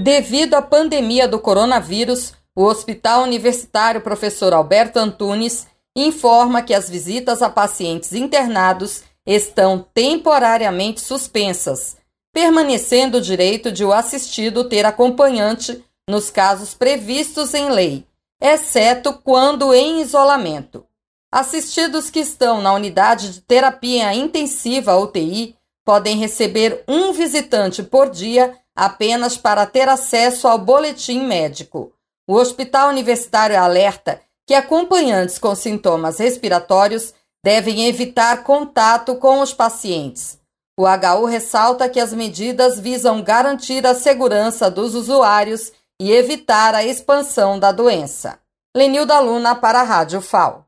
Devido à pandemia do coronavírus, o Hospital Universitário Professor Alberto Antunes informa que as visitas a pacientes internados estão temporariamente suspensas, permanecendo o direito de o assistido ter acompanhante nos casos previstos em lei, exceto quando em isolamento. Assistidos que estão na unidade de terapia intensiva UTI podem receber um visitante por dia apenas para ter acesso ao boletim médico. O Hospital Universitário alerta que acompanhantes com sintomas respiratórios devem evitar contato com os pacientes. O HU ressalta que as medidas visam garantir a segurança dos usuários e evitar a expansão da doença. Lenilda Luna para a Rádio FAO.